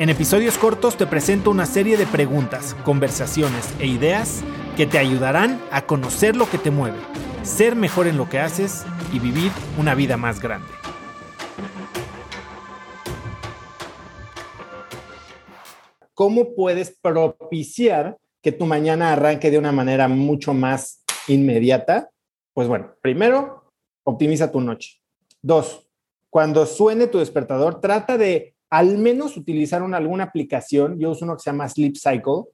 En episodios cortos te presento una serie de preguntas, conversaciones e ideas que te ayudarán a conocer lo que te mueve, ser mejor en lo que haces y vivir una vida más grande. ¿Cómo puedes propiciar que tu mañana arranque de una manera mucho más inmediata? Pues bueno, primero, optimiza tu noche. Dos, cuando suene tu despertador, trata de al menos utilizar alguna aplicación, yo uso uno que se llama Sleep Cycle,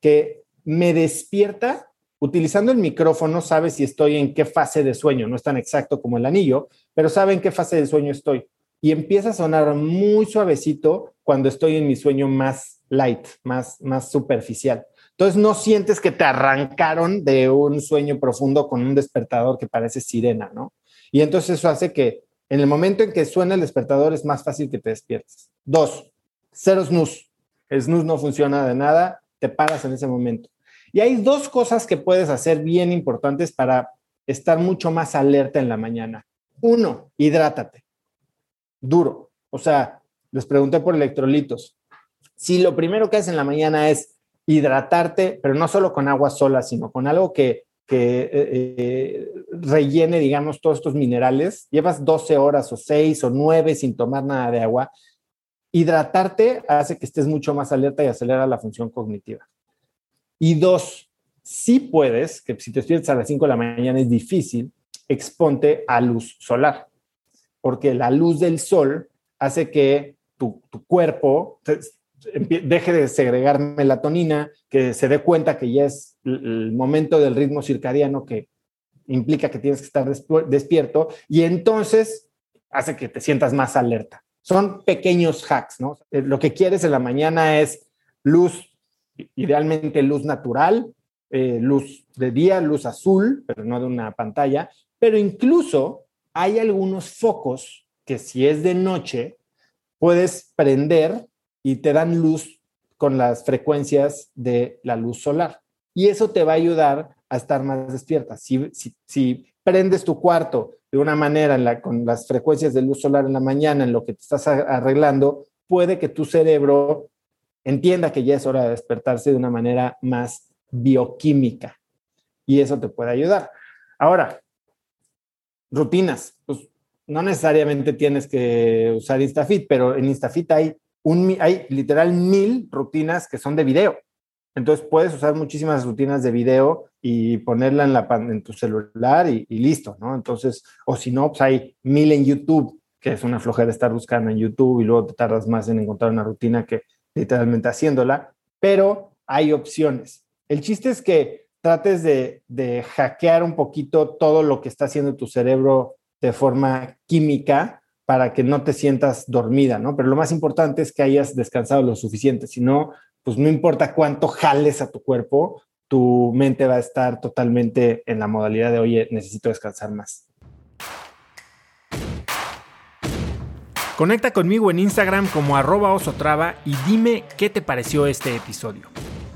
que me despierta utilizando el micrófono, sabe si estoy en qué fase de sueño, no es tan exacto como el anillo, pero sabe en qué fase de sueño estoy. Y empieza a sonar muy suavecito cuando estoy en mi sueño más light, más, más superficial. Entonces no sientes que te arrancaron de un sueño profundo con un despertador que parece sirena, ¿no? Y entonces eso hace que en el momento en que suena el despertador es más fácil que te despiertes. Dos, cero snooze. El snooze no funciona de nada, te paras en ese momento. Y hay dos cosas que puedes hacer bien importantes para estar mucho más alerta en la mañana. Uno, hidrátate. Duro. O sea, les pregunté por electrolitos. Si lo primero que haces en la mañana es hidratarte, pero no solo con agua sola, sino con algo que que eh, eh, rellene, digamos, todos estos minerales, llevas 12 horas o 6 o 9 sin tomar nada de agua, hidratarte hace que estés mucho más alerta y acelera la función cognitiva. Y dos, si puedes, que si te despiertas a las 5 de la mañana es difícil, exponte a luz solar, porque la luz del sol hace que tu, tu cuerpo deje de segregar melatonina, que se dé cuenta que ya es el momento del ritmo circadiano que implica que tienes que estar despierto y entonces hace que te sientas más alerta. Son pequeños hacks, ¿no? Eh, lo que quieres en la mañana es luz, idealmente luz natural, eh, luz de día, luz azul, pero no de una pantalla, pero incluso hay algunos focos que si es de noche, puedes prender y te dan luz con las frecuencias de la luz solar. Y eso te va a ayudar a estar más despierta. Si, si, prendes tu cuarto de una manera con las frecuencias de luz solar en la mañana, en lo que te estás arreglando, puede que tu cerebro entienda que ya es hora de despertarse de una manera más bioquímica. Y eso te puede ayudar. Ahora, rutinas. Pues no necesariamente tienes que usar InstaFit, pero en InstaFit hay hay literal mil rutinas que son de video. Entonces puedes usar muchísimas rutinas de video y ponerla en, la, en tu celular y, listo, ¿no? Entonces, o si no, pues hay mil en YouTube, que es una flojera estar buscando en YouTube y luego te tardas más en encontrar una rutina que literalmente haciéndola, pero hay opciones. El chiste es que trates de, de hackear un poquito todo lo que está haciendo tu cerebro de forma química para que no te sientas dormida, ¿no? Pero lo más importante es que hayas descansado lo suficiente, si no, pues no importa cuánto jales a tu cuerpo, tu mente va a estar totalmente en la modalidad de, oye, necesito descansar más. Conecta conmigo en Instagram como arroba osotrava y dime qué te pareció este episodio.